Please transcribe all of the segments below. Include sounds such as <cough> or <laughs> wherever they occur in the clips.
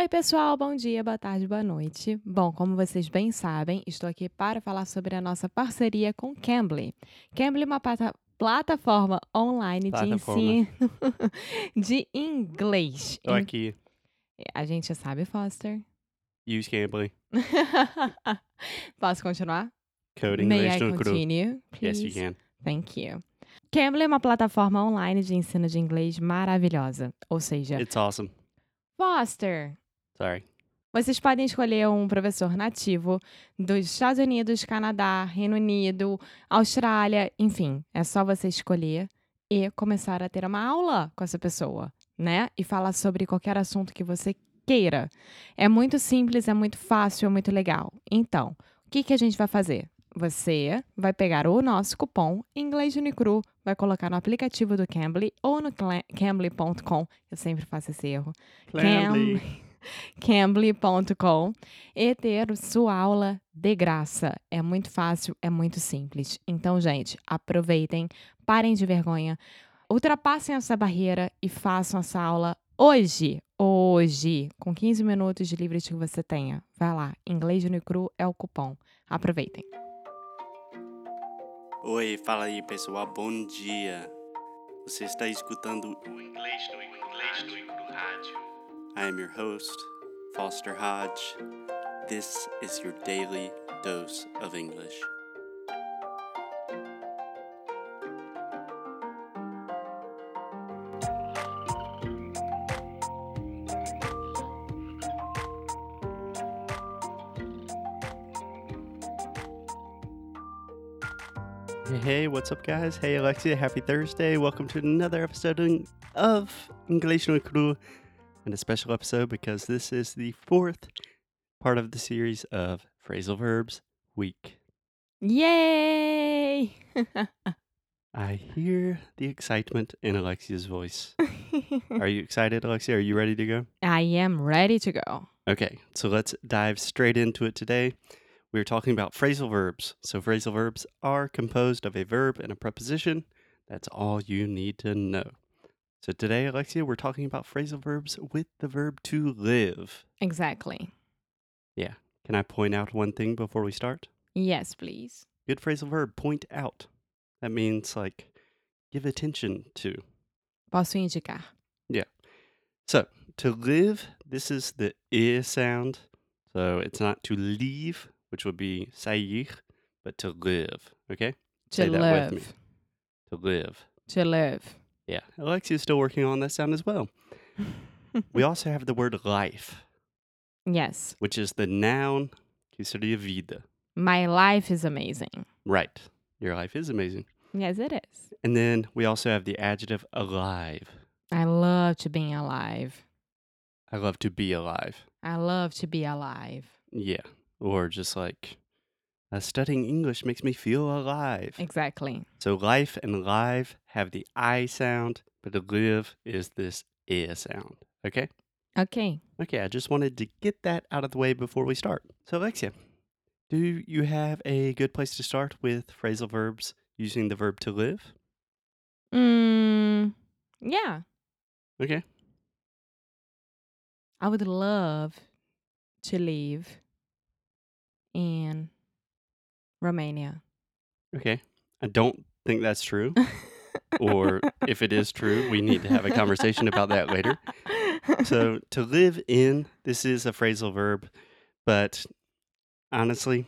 Oi, pessoal, bom dia, boa tarde, boa noite. Bom, como vocês bem sabem, estou aqui para falar sobre a nossa parceria com Cambly. Cambly é uma plata- plataforma online de Plataforma. ensino <laughs> de inglês. Em- aqui. A gente sabe, Foster? Use Cambly. <laughs> Posso continuar? Code May English I no cru. continue, Yes, please? you can. Thank you. Cambly é uma plataforma online de ensino de inglês maravilhosa. Ou seja, It's awesome. Foster, Sorry. Vocês podem escolher um professor nativo dos Estados Unidos, Canadá, Reino Unido, Austrália, enfim, é só você escolher e começar a ter uma aula com essa pessoa, né? E falar sobre qualquer assunto que você queira. É muito simples, é muito fácil, é muito legal. Então, o que, que a gente vai fazer? Você vai pegar o nosso cupom Inglês Unicru, vai colocar no aplicativo do Cambly ou no cambly.com. Eu sempre faço esse erro Cambly. <laughs> cambly.com e ter sua aula de graça. É muito fácil, é muito simples. Então, gente, aproveitem, parem de vergonha, ultrapassem essa barreira e façam essa aula hoje. Hoje, com 15 minutos de livre que você tenha. Vai lá, inglês Unicru é o cupom. Aproveitem. Oi, fala aí, pessoal. Bom dia. Você está escutando o Inglês no Inglês no Rádio. I am your host, Foster Hodge. This is your daily dose of English. Hey, what's up, guys? Hey, Alexia, happy Thursday. Welcome to another episode of English no Cru, and a special episode because this is the fourth part of the series of phrasal verbs week. Yay! <laughs> I hear the excitement in Alexia's voice. <laughs> Are you excited, Alexia? Are you ready to go? I am ready to go. Okay, so let's dive straight into it today. We're talking about phrasal verbs. So, phrasal verbs are composed of a verb and a preposition. That's all you need to know. So, today, Alexia, we're talking about phrasal verbs with the verb to live. Exactly. Yeah. Can I point out one thing before we start? Yes, please. Good phrasal verb, point out. That means like give attention to. Posso indicar? Yeah. So, to live, this is the i sound. So, it's not to leave, which would be sair, but to live. Okay? To Say that live. with me. To live. To live. Yeah. Alexia's still working on that sound as well. <laughs> We also have the word life, yes. which is the noun que seria vida. My life is amazing. Right. Your life is amazing. Yes, it is. And then we also have the adjective alive. I love to be alive. I love to be alive. I love to be alive. Yeah. Or just like uh, studying English makes me feel alive. Exactly. So life and live have the I sound, but to live is this I sound. Okay? Okay. Okay, I just wanted to get that out of the way before we start. So, Alexia, do you have a good place to start with phrasal verbs using the verb to live? Mm, yeah. Okay. I would love to in Romania. Okay. I don't think that's true. or <laughs> if it is true, we need to have a conversation about that later. So, <laughs> to live in, this is a phrasal verb, but honestly,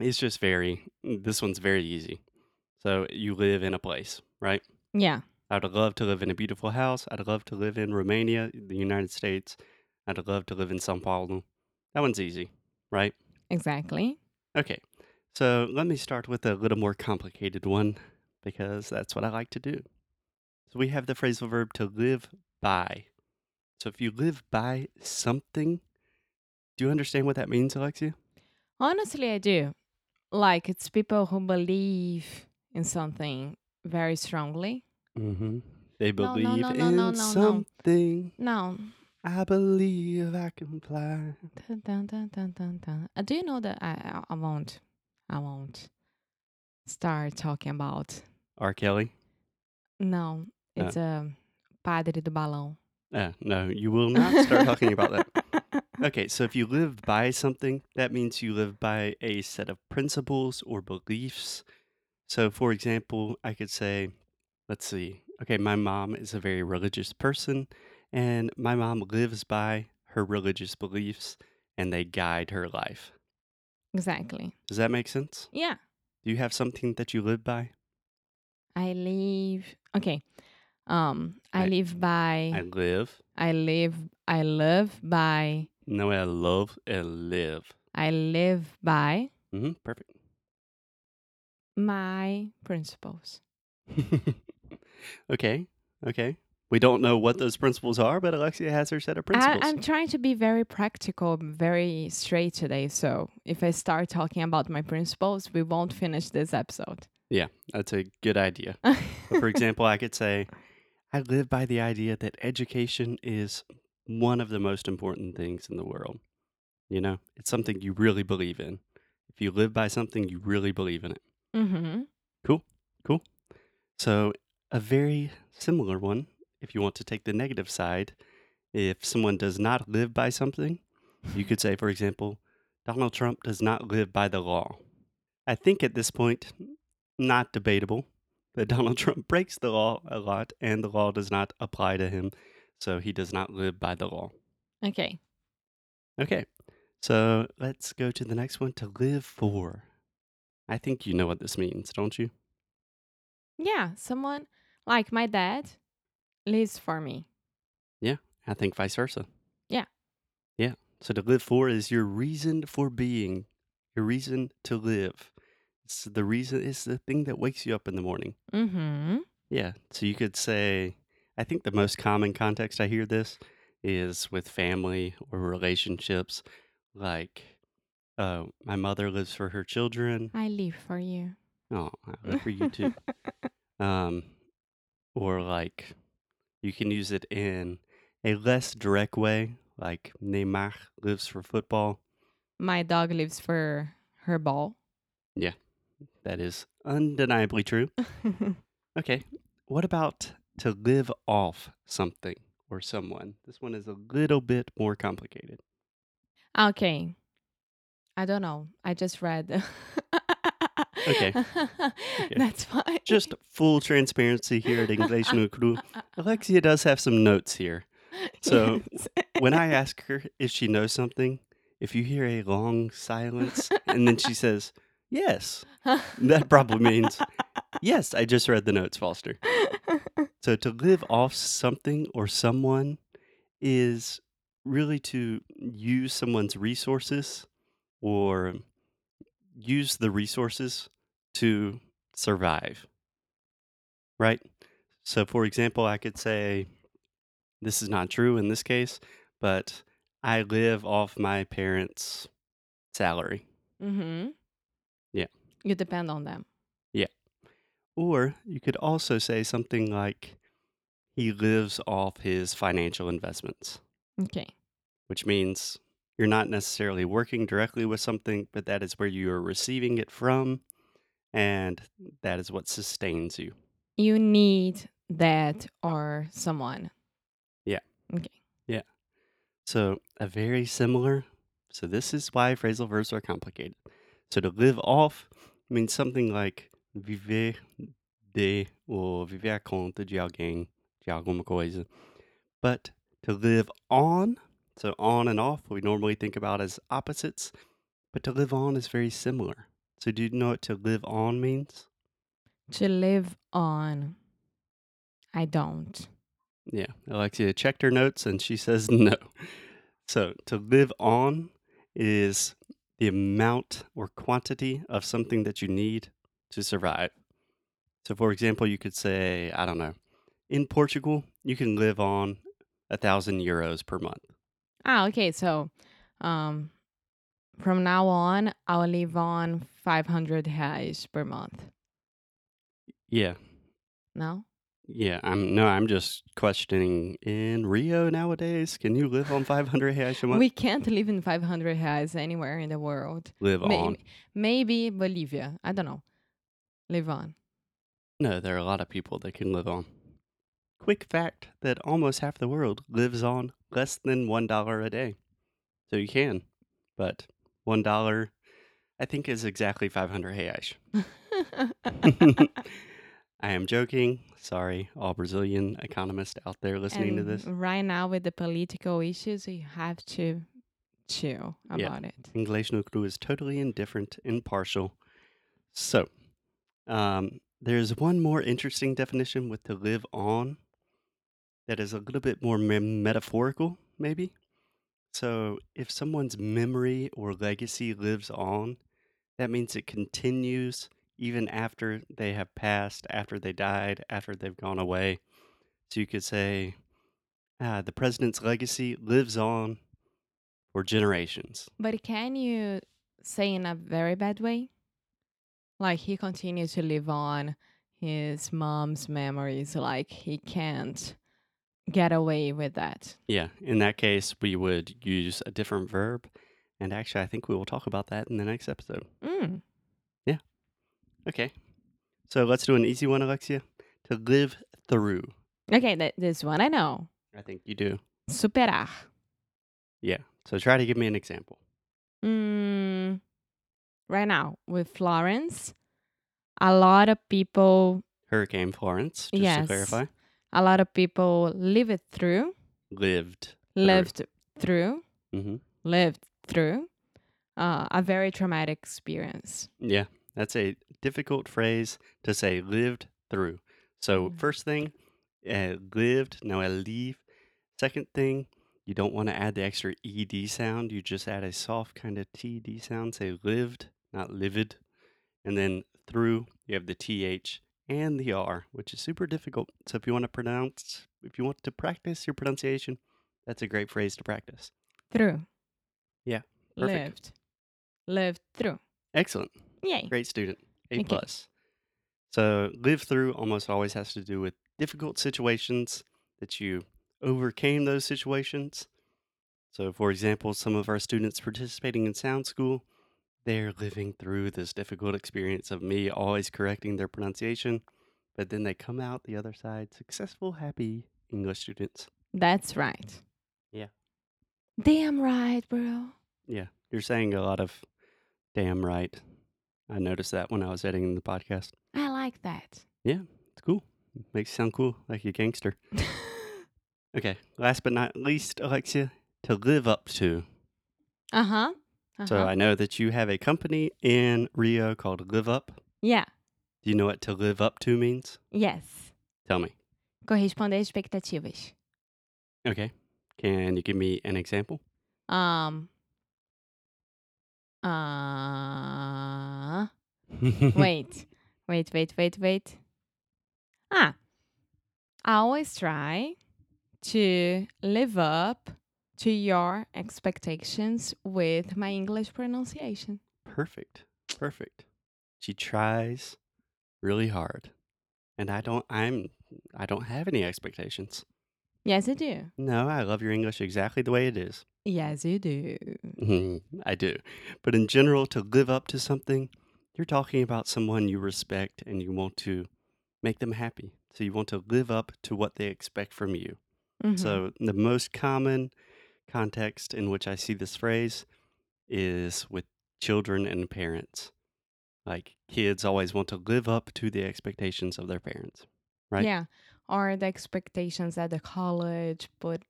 it's just very, this one's very easy. So, you live in a place, right? yeah. I'd love to live in a beautiful house. I'd love to live in Romania, the United States. I'd love to live in Sao Paulo. That one's easy, right? Exactly. Okay. So, let me start with a little more complicated one because that's what I like to do. So, we have the phrasal verb to live by. So, if you live by something, do you understand what that means, Alexia? Honestly, I do. Like, it's people who believe in something very strongly. Mm-hmm. They No, no, believe no, no, in no, no. something. No. I believe I can fly. Dun, dun, dun, dun, dun, dun. Uh, do you know that I, I, I won't, I won't start talking about. R. Kelly? No, Oh. it's a Padre do Balão. Uh, no, you will not start talking about that. <laughs> Okay, so if you live by something, that means you live by a set of principles or beliefs. So, for example, I could say, let's see, okay, my mom is a very religious person, and my mom lives by her religious beliefs, and they guide her life. Exactly. Does that make sense? Yeah. Do you have something that you live by? I live. Okay. Um, I I, live by. I live. I live. I live by. No, I love and live. I live by Mm-hmm, perfect. my principles. <laughs> okay, okay. We don't know what those principles are, but Alexia has her set of principles. I'm trying to be very practical, very straight today. So if I start talking about my principles, we won't finish this episode. Yeah, that's a good idea. <laughs> For example, I could say, I live by the idea that education is one of the most important things in the world. You know, it's something you really believe in. If you live by something, you really believe in it. mm-hmm. Cool, cool. So, a very similar one, if you want to take the negative side, if someone does not live by something, you mm-hmm. could say, for example, Donald Trump does not live by the law. I think at this point, not debatable that <laughs> Donald Trump breaks the law a lot and the law does not apply to him, so he does not live by the law. Okay. Okay, so let's go to the next one to live for. I think you know what this means, don't you? Yeah. Someone like my dad lives for me. Yeah, I think vice versa. Yeah. Yeah. So to live for is your reason for being, your reason to live. It's the reason, it's the thing that wakes you up in the morning. Mm-hmm. Yeah. So you could say, I think the most common context I hear this is with family or relationships. Like, uh, my mother lives for her children. I live for you. Oh, I live for you too. <laughs> Um, or like, you can use it in a less direct way, like Neymar lives for football. my dog lives for her ball. Yeah, that is undeniably true. <laughs> Okay, what about to live off something or someone? This one is a little bit more complicated. okay. I don't know. I just read. <laughs> <laughs> Okay. That's fine. Just full transparency here at English <laughs> no Cru. Alexia does have some notes here. So Yes. <laughs> when I ask her if she knows something, if you hear a long silence and then she says, Yes, that probably means, Yes, I just read the notes, Foster. So to live off something or someone is really to use someone's resources or use the resources to survive. Right? So, for example, I could say, this is not true in this case, but I live off my parents' salary. mm-hmm. Yeah. You depend on them. Yeah. Or you could also say something like, he lives off his financial investments, Okay. which means you're not necessarily working directly with something, but that is where you are receiving it from, and that is what sustains you. You need that or someone. Yeah. Okay. Yeah. So, a very similar. So, this is why phrasal verbs are complicated. So, to live off means something like viver de or viver a conta de alguém, de alguma coisa. But to live on, so on and off, we normally think about as opposites, but to live on is very similar. So, do you know what to live on means? To live on. I don't. Yeah, Alexia checked her notes and she says <laughs> no. So, to live on is the amount or quantity of something that you need to survive. So, for example, you could say, I don't know, in Portugal, you can live on a thousand euros per month. Ah, okay. So, um, from now on, I'll live on 500 reais per month. Yeah, No? yeah. I'm no, I'm just questioning. In Rio nowadays, can you live on 500 reais a month? We can't live in 500 reais anywhere in the world. live on. Maybe Bolivia. I don't know. Live on. No, there are a lot of people that can live on. Quick fact that almost half the world lives on less than $1 a day. So you can. But $1, I think, is exactly 500 reais. <laughs> <laughs> I am joking. Sorry, all Brazilian economists out there listening to this. right now with the political issues, you have to chill Yeah. about it. English no cru is totally indifferent, impartial. So, um, there's one more interesting definition with to live on that is a little bit more me- metaphorical, maybe. So, if someone's memory or legacy lives on, that means it continues even after they have passed, after they died, after they've gone away. So, you could say, ah, the president's legacy lives on for generations. But can you say in a very bad way? Like he continues to live on his mom's memories, like he can't get away with that. Yeah, in that case, we would use a different verb. And actually, I think we will talk about that in the next episode. Mm. Yeah. Okay. So let's do an easy one, Alexia. To live through. Okay, th- this one I know. I think you do. Superar. Yeah. So try to give me an example. Mm. Right now with Florence, a lot of people, Hurricane Florence, just Yes. to clarify, a lot of people live it through, lived. lived through, hmm lived through uh, a very traumatic experience. Yeah. That's a difficult phrase to say lived through. So, Mm. first thing, uh, lived. now I leave. Second thing, you don't want to add the extra ed sound. You just add a soft kind of td sound. Say lived, not livid. And then through, you have the th and the r, which is super difficult. So, if you want to pronounce, if you want to practice your pronunciation, that's a great phrase to practice. Through. Yeah, perfect. Lived. Lived through. Excellent. Yay. Great student. A Okay. plus. So live through almost always has to do with difficult situations that you overcame those situations. So for example, some of our students participating in sound school, they're living through this difficult experience of me always correcting their pronunciation, but then they come out the other side successful, happy English students. That's right. Yeah. Damn right, bro. Yeah, you're saying a lot of damn right. I noticed that when I was editing the podcast. I like that. Yeah. It's cool. Makes you sound cool, like a gangster. <laughs> Okay, last but not least, Alexia, to live up to. uh huh. Uh-huh. So I know that you have a company in Rio called Live Up. yeah. Do you know what to live up to means? Yes. Tell me. Corresponder às expectativas. Okay. Can you give me an example? Um. Uh. <laughs> wait. Wait. Wait. Wait. Wait. Ah. I always try to live up to your expectations with my English pronunciation. Perfect. Perfect. She tries really hard. And I don't I'm I don't have any expectations. Yes, I do. No, I love your English exactly the way it is. Yes, you do. Mhm, I do. But in general, to live up to something, you're talking about someone you respect and you want to make them happy. So you want to live up to what they expect from you. Mhm. So the most common context in which I see this phrase is with children and parents. Like kids always want to live up to the expectations of their parents. right? Yeah. Or the expectations that the college put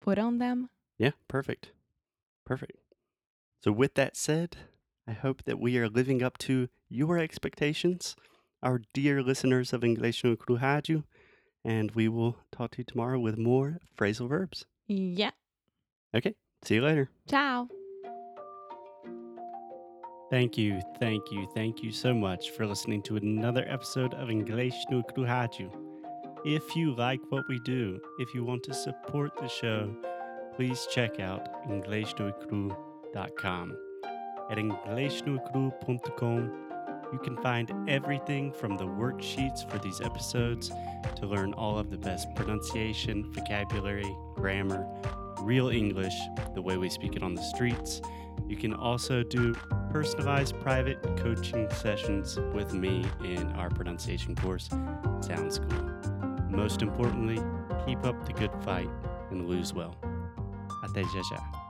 put on them. Yeah, perfect. Perfect. So, with that said, I hope that we are living up to your expectations, our dear listeners of English no Rádio, and we will talk to you tomorrow with more phrasal verbs. Yeah. Okay, see you later. Ciao. Thank you, thank you, thank you so much for listening to another episode of English no Cru If you like what we do, if you want to support the show, please check out inglesnocru.com. At inglesnocru.com, you can find everything from the worksheets for these episodes to learn all of the best pronunciation, vocabulary, grammar, real English, the way we speak it on the streets. You can also do personalized private coaching sessions with me in our pronunciation course, Sound School. Most importantly, keep up the good fight and lose well. Até já já.